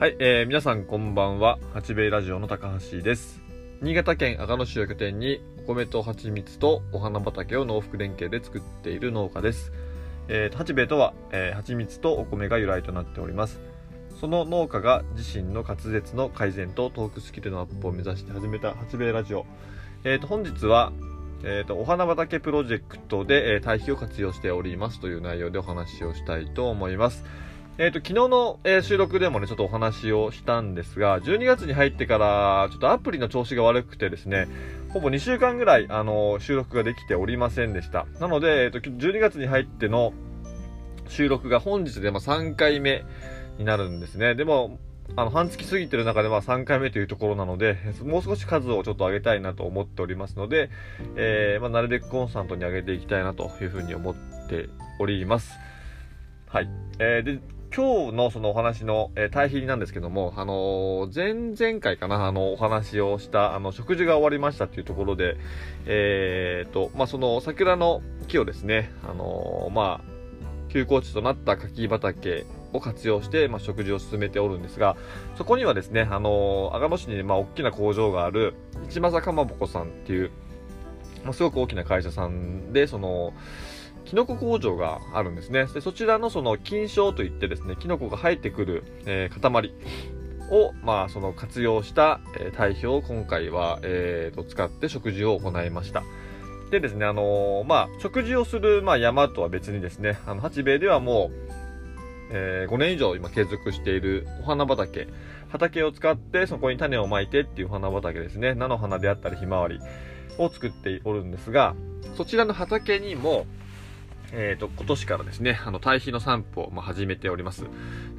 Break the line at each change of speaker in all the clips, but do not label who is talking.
はい、えー、皆さんこんばんは。八兵衛ラジオの高橋です。新潟県阿賀野市を拠点に、お米と蜂蜜とお花畑を農福連携で作っている農家です。えー、八兵衛とは、えー、蜂蜜とお米が由来となっております。その農家が自身の滑舌の改善とトークスキルのアップを目指して始めた八兵衛ラジオ。えー、と、本日は、えー、と、お花畑プロジェクトで、えー、堆肥を活用しておりますという内容でお話をしたいと思います。えっ、と、昨日の、えー収録でもね、ちょっとお話をしたんですが、12月に入ってから、ちょっとアプリの調子が悪くてですね、ほぼ2週間ぐらい、あの収録ができておりませんでした。なので、えっ、と、12月に入っての収録が本日でまあ3回目になるんですね。でも、あの、半月過ぎてる中でまあ3回目というところなので、もう少し数をちょっと上げたいなと思っておりますので、えーまあ、なるべくコンスタントに上げていきたいなというふうに思っております。はい。えーで、今日のそのお話の、えー、対比なんですけども、あのー前々回かな、あの、お話をした、あの、食事が終わりましたっていうところで、えーと、まあ、その桜の木をですね、あのーまあ、休耕地となった柿畑を活用して、まあ、食事を進めておるんですが、そこにはですね、あのー阿賀野市に、まあ、大きな工場がある、市政かまぼこさんっていう、まあ、すごく大きな会社さんで、その、キノコ工場があるんですね。でそちらのその菌床といってですね、キノコが生えてくる、えー塊を、まあ、その活用した、えー堆肥を今回は、えーと使って食事を行いました。でですね、あのーまあ、食事をする、まあ、山とは別にですね、あの、八兵衛ではもう、え5年以上今継続しているお花畑、畑を使ってそこに種をまいてっていうお花畑ですね、菜の花であったりひまわりを作っておるんですが、そちらの畑にも、えー、と今年からですね、あの堆肥の散布を、始めております。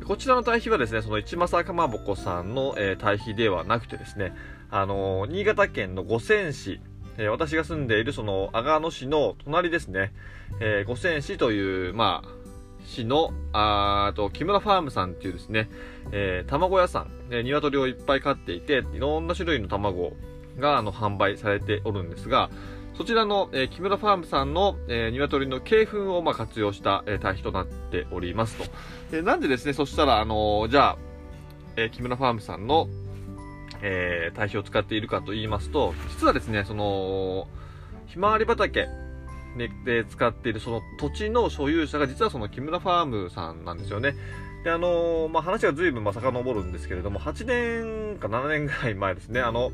こちらの堆肥はですね、その市政かまぼこさんの、えー堆肥ではなくてですね、あのー新潟県の五泉市、えー私が住んでいるその阿賀野市の隣ですね、えー五泉市という、まあ、市の、あと、木村ファームさんっていうですね、えー卵屋さん、えー鶏をいっぱい飼っていて、いろんな種類の卵が、あの、販売されておるんですが、そちらの、えー木村ファームさんの、えー、鶏の鶏粉を、まあ、活用した、えー、堆肥となっておりますと。でなんでですね、そしたら、あのじゃあ、え木村ファームさんの、えー堆肥を使っているかと言いますと、実はですね、その、ひまわり畑でで使っているその土地の所有者が実はその木村ファームさんなんですよね。で、あのまあ、話が随分まあ遡るんですけれども、8年か7年ぐらい前ですね、あの、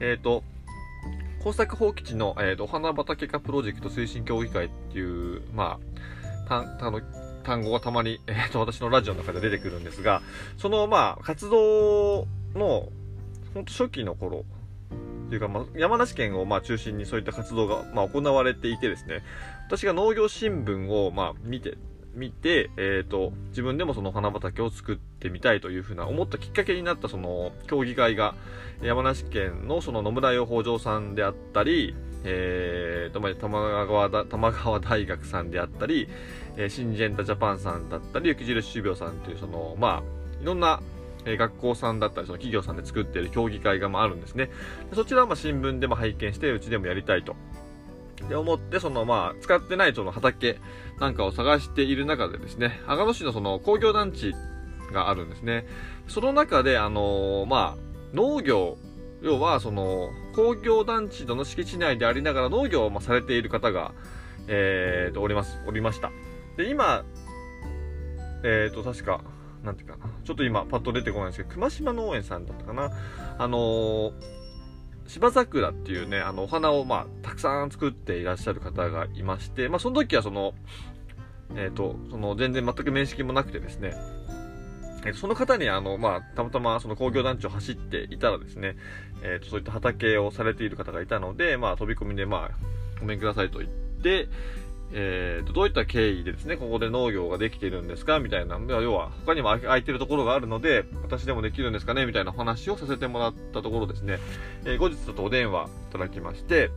えっ、と、工作放棄地の、えー、とお花畑化プロジェクト推進協議会っていう、まあ、単単の単語がたまに、えー、と私のラジオの中で出てくるんですが、その、まあ、活動の、本当初期の頃、っていうか、まあ、山梨県を、まあ、中心にそういった活動が、まあ、行われていてですね、私が農業新聞を、まあ、見て、見て、えっ、と、自分でもその花畑を作ってみたいというふうな思ったきっかけになったその協議会が、山梨県のその野村養蜂場さんであったり、えーと、まあ、玉川だ、玉川大学さんであったり、えーシンジェンタジャパンさんだったり、雪印種苗さんというその、まあ、いろんな、えー学校さんだったり、その企業さんで作っている協議会がまああるんですね。そちらはまあ新聞でも拝見して、うちでもやりたいと。で、思って、そのまあ、使ってないその畑なんかを探している中でですね、阿賀野市のその工業団地があるんですね。その中で、あのーまあ、農業、要はその工業団地の敷地内でありながら農業をまされている方が、えーと、おります、おりました。で、今、えーと、確か、なんていうかな、ちょっと今パッと出てこないんですけど、熊島農園さんだったかな。あのー芝桜っていうね、あの、お花を、まあ、たくさん作っていらっしゃる方がいまして、まあ、その時はその、えっ、と、その、全然全く面識もなくてですね、えその方に、あの、まあ、たまたまその工業団地を走っていたらですね、えっ、と、そういった畑をされている方がいたので、まあ、飛び込みで、まあ、ごめんくださいと言って、えーと、どういった経緯でですね、ここで農業ができているんですか？みたいな、要は、他にも空いてるところがあるので、私でもできるんですかね？みたいな話をさせてもらったところですね、えー後日ちょっとお電話いただきまして、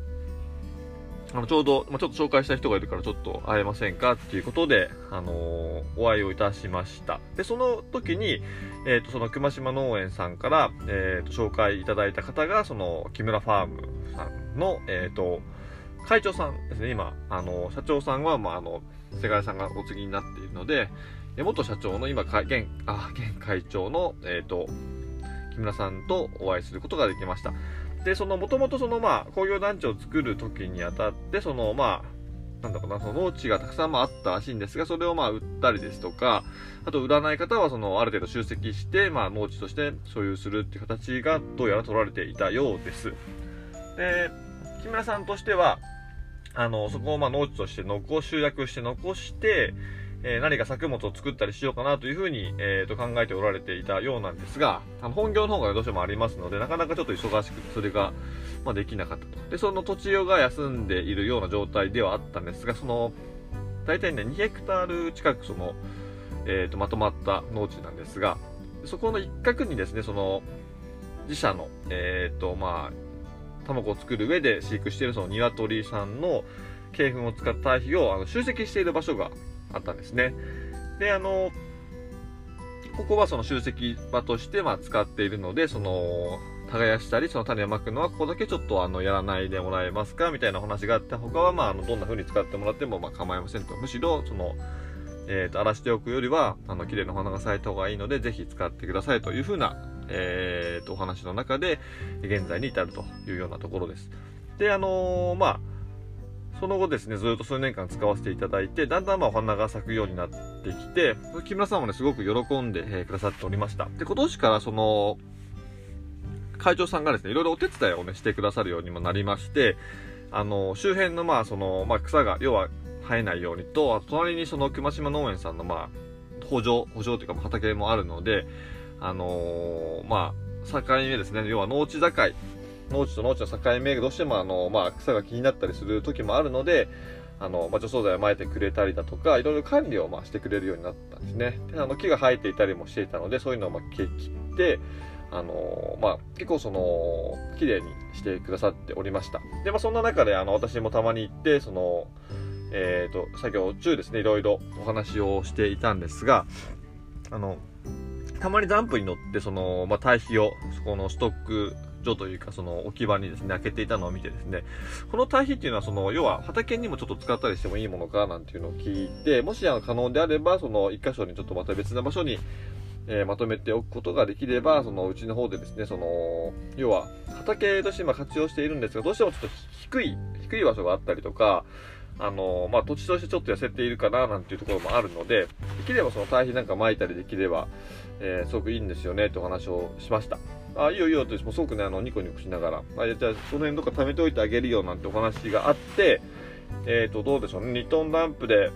あの、ちょうど、まあ、ちょっと紹介した人がいるからちょっと会えませんか？っていうことで、あのーお会いをいたしました。で、その時に、えっ、と、その熊島農園さんから、えっ、と、紹介いただいた方が、その、木村ファームさんの、えっ、と、会長さんですね、今、あの、社長さんは、まあ、あの、菅原さんがお継ぎになっているので、元社長の今、現、あ、現会長の、えっ、ー、と、木村さんとお会いすることができました。で、その、もともとその、まあ、工業団地を作る時にあたって、その、まあ、なんだろうな、その農地がたくさんまああったらしいんですが、それをまあ売ったりですとか、あと売らない方はそのある程度集積して、まあ農地として所有するっていう形がどうやら取られていたようです。で、木村さんとしては、あの、そこをまあ農地として残、集約して残して、えー、何か作物を作ったりしようかなというふうに、えー、と考えておられていたようなんですが、あの本業の方がどうしてもありますので、なかなかちょっと忙しくて、それが、まあ、できなかったと。で、その土地が休んでいるような状態ではあったんですが、その、大体ね、2ヘクタール近くその、えー、とまとまった農地なんですが、そこの一角にですね、その、自社の、えっ、ー、と、まあ、卵を作る上で飼育しているその鶏さんの鶏粉を使った堆肥をあの集積している場所があったんですね。で、あの、ここはその集積場としてまあ使っているので、その、耕したり、その種をまくのはここだけちょっとあの、やらないでもらえますかみたいな話があって、他はまあ、あの、どんな風に使ってもらってもまあ構いませんと。むしろ、その、えっ、ー、と、荒らしておくよりは、あの、綺麗な花が咲いた方がいいので、ぜひ使ってくださいという風な、え、ー、と、お話の中で、現在に至るというようなところです。で、あのー、まあ、その後ですね、ずっと数年間使わせていただいて、だんだんまあお花が咲くようになってきて、木村さんもね、すごく喜んで、えー、くださっておりました。で、今年からその、会長さんがですね、いろいろお手伝いをね、してくださるようにもなりまして、あの、周辺のまあ、その、まあ、草が、要は生えないようにと、あと隣にその熊島農園さんのまあ、補助、補助というか畑もあるので、あのー、まあ、境目ですね、要は農地境農地と農地の境目がどうしてもあの、まあ、草が気になったりする時もあるので、あの、まあ、除草剤を撒いてくれたりだとか、いろいろ管理をまあしてくれるようになったんですね。で、あの、木が生えていたりもしていたので、そういうのをまあ切って、あのまあ、結構その、綺麗にしてくださっておりました。で、まあ、そんな中で、あの、私もたまに行って、その、えっ、ー、と、作業中ですね、いろいろお話をしていたんですが、あの、たまにダンプに乗って、その、まあ、堆肥を、そこのストック所というか、その置き場にですね、開けていたのを見てですね、この堆肥っていうのは、その、要は畑にもちょっと使ったりしてもいいものかなんていうのを聞いて、もしあの可能であれば、その一箇所にちょっとまた別な場所に、えー、まとめておくことができれば、そのうちの方でですね、その、要は畑として今活用しているんですが、どうしてもちょっと低い、低い場所があったりとか、あの、まあ、土地としてちょっと痩せているかななんていうところもあるので、できればその堆肥なんか撒いたりできれば、えー、すごくいいんですよねってお話をしました。あ、いいよいいよって、もすごくね、あの、ニコニコしながら、あじゃあ、その辺どっか貯めておいてあげるよなんてお話があって、えっ、ー、と、どうでしょうね、2トンダンプで、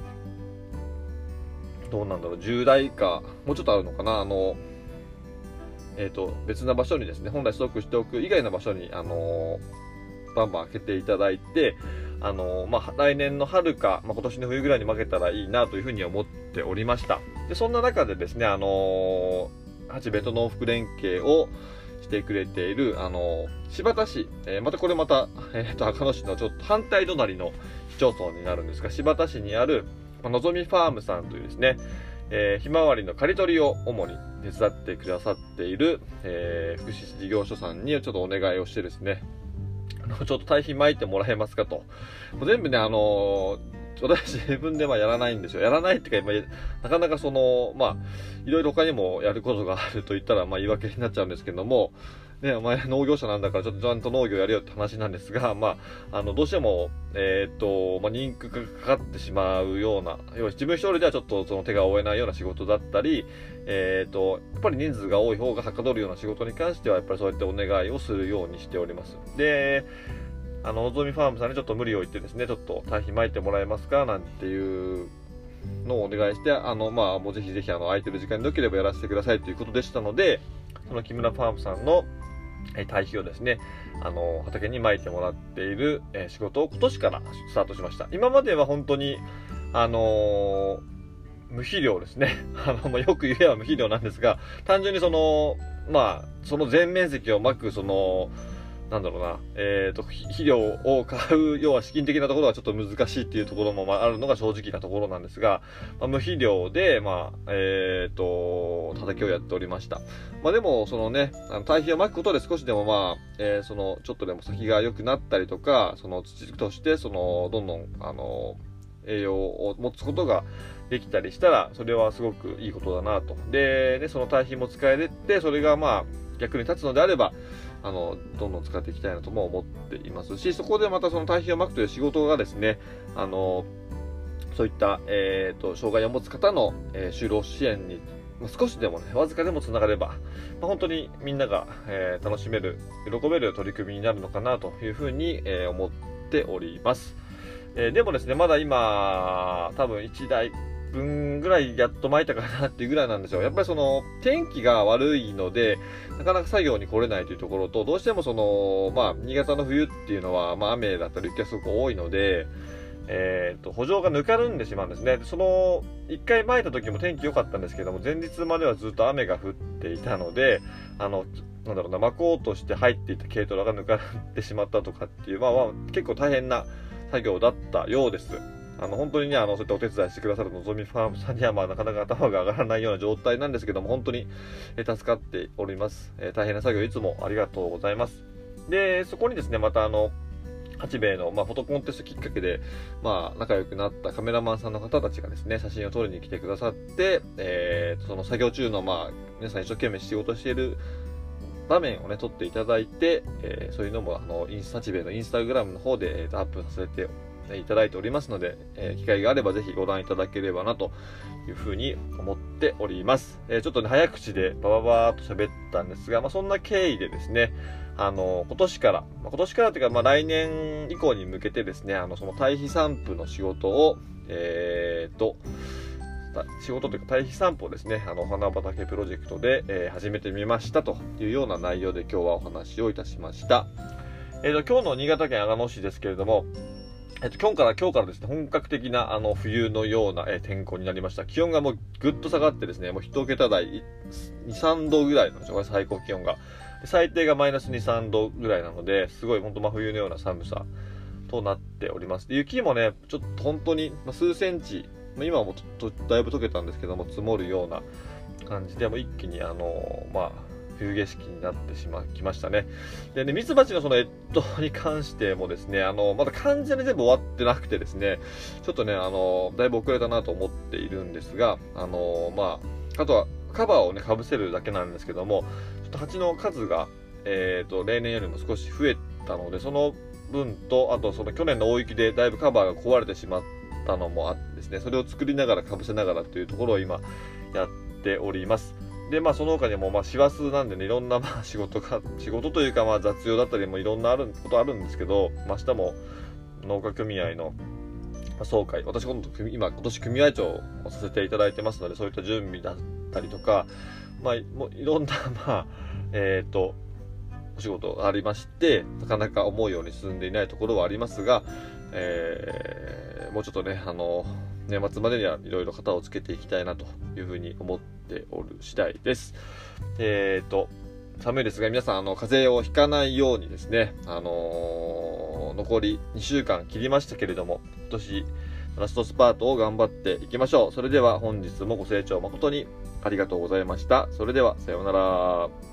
どうなんだろう、10台か、もうちょっとあるのかな、あの、えっ、ー、と、別な場所にですね、本来ストックしておく以外の場所に、あのバンバン開けていただいて、あのまあ、来年の春か、まあ、今年の冬ぐらいに負けたらいいなというふうに思っておりました。で、そんな中でですね、あの八部と農福連携を、してくれている、あの、柴田市、えー、またこれまた、えっ、ー、と、赤野市のちょっと反対隣の市町村になるんですが、柴田市にある、まあのぞみファームさんというですね、えー、ひまわりの刈り取りを主に手伝ってくださっている、えー、福祉事業所さんにちょっとお願いをしてですね、ちょっと堆肥巻いてもらえますかと。全部ね、あのー私自分ではやらないんですよ。やらないっていうか、なかなかその、まあ、いろいろ他にもやることがあると言ったら、まあ言い訳になっちゃうんですけども、ね、お前農業者なんだからちょっとちゃんと農業やれよって話なんですが、まあ、あの、どうしても、えー、っと、まあ、人気がかかってしまうような、要は自分一人ではちょっとその手が負えないような仕事だったり、えー、っと、やっぱり人数が多い方がはかどるような仕事に関しては、やっぱりそうやってお願いをするようにしております。で、あの、のぞみファームさんにちょっと無理を言ってですね、ちょっと堆肥撒いてもらえますか？なんていうのをお願いして、あの、まあ、もうぜひぜひ、あの、空いてる時間に良ければやらせてくださいということでしたので、その木村ファームさんの、堆肥をですね、あの、畑に撒いてもらっている、え仕事を今年からスタートしました。今までは本当に、あの、無肥料ですね。あの、まあ、よく言えば無肥料なんですが、単純にその、まあ、その全面積をまく、その、なんだろうな、えっ、ー、と、肥料を買う、要は資金的なところはちょっと難しいっていうところも、あ、るのが正直なところなんですが、まあ、無肥料で、まあ、えっ、ー、と、畑をやっておりました。まあ、でも、そのね、あの、堆肥をまくことで少しでもまあ、えー、その、ちょっとでも先が良くなったりとか、その土として、その、どんどん、あの、栄養を持つことができたりしたら、それはすごくいいことだなと。で、ね、その堆肥も使えれて、それがまあ、逆に立つのであれば、あの、どんどん使っていきたいなとも思っていますし、そこでまたその堆肥をまくという仕事がですね、あの、そういった、えっ、ー、と、障害を持つ方の、えー、就労支援に少しでもね、わずかでもつながれば、まあ、本当にみんなが、えー、楽しめる、喜べる取り組みになるのかなというふうに、えー、思っております。えー、でもですね、まだ今、多分1台分ぐらいやっと巻いたかなっていうぐらいなんですよ。やっぱりその、天気が悪いので、なかなか作業に来れないというところと、どうしてもその、まあ、新潟の冬っていうのは、まあ、雨だったり雪がすごく多いので、えーと、補助がぬかるんでしまうんですね。その1回撒いた時も天気良かったんですけども前日まではずっと雨が降っていたのであのなんだろうな巻こうとして入っていた軽トラがぬかってしまったとかっていう、まあ、まあ結構大変な作業だったようです。あの本当にね、あのそういったお手伝いしてくださるのぞみファームさんには、まあ、なかなか頭が上がらないような状態なんですけども、本当に、え助かっております、え、大変な作業いつもありがとうございます。で、そこにですね、またあの、八兵衛の、まあ、フォトコンテストきっかけで、まあ、仲良くなったカメラマンさんの方たちがですね、写真を撮りに来てくださって、えー、その作業中の、まあ、皆さん一生懸命仕事している場面をね、撮っていただいて、えー、そういうのも、あの、インスタチベのインスタグラムの方で、えー、アップさせていただいておりますので、えー、機会があればぜひご覧いただければなというふうに思っております。えー、ちょっとね、早口でバババーっと喋ったんですが、まあ、そんな経緯でですね、あの、今年から、まあ、今年からというか、まあ、来年以降に向けてですね、あの、その堆肥散布の仕事を、えー、と、仕事というか堆肥散布をですね、あの、お花畑プロジェクトで、えー、始めてみましたというような内容で今日はお話をいたしました。えっ、ー、と、今日の新潟県阿賀野市ですけれども、えっと、今日から、今日からですね、本格的な、あの、冬のような、えー、天候になりました。気温がもうぐっと下がってですね、もう一桁台、2、3度ぐらいなんですよ、これ最高気温が。最低がマイナス2、3度ぐらいなので、すごい本当真冬のような寒さとなっております。で雪もね、ちょっと本当に数センチ、今はもうちょっとだいぶ溶けたんですけども、積もるような感じで、も一気にあの、まあ、冬景色になってしまいましたね。でね、ミツバチのその越冬に関してもですね、あの、まだ完全に全部終わってなくてですね、ちょっとね、あの、だいぶ遅れたなと思っているんですが、あの、まあ、あとはカバーをね、かぶせるだけなんですけども、ちょっと蜂の数が、えーと、例年よりも少し増えたのでその分とあとその去年の大雪でだいぶカバーが壊れてしまったのもあってですねそれを作りながらかぶせながらというところを今やっておりますでまあその他にもまあ師走なんでねいろんなまあ仕事が仕事というかまあ雑用だったりもいろんなあることあるんですけど、まあ、明日も農家組合の総会私今度今今年組合長をさせていただいてますのでそういった準備だったりとかまあ、もういろんな、まあ、えっ、ー、と、お仕事がありまして、なかなか思うように進んでいないところはありますが、えー、もうちょっとね、あの、年末までにはいろいろ型をつけていきたいなというふうに思ってっておる次第です。えっ、ー、と、寒いですが、皆さん、あの、風邪をひかないようにですね、あのー、残り2週間切りましたけれども、今年、ラストスパートを頑張っていきましょう。それでは本日もご清聴誠にありがとうございました。それでは、さようなら。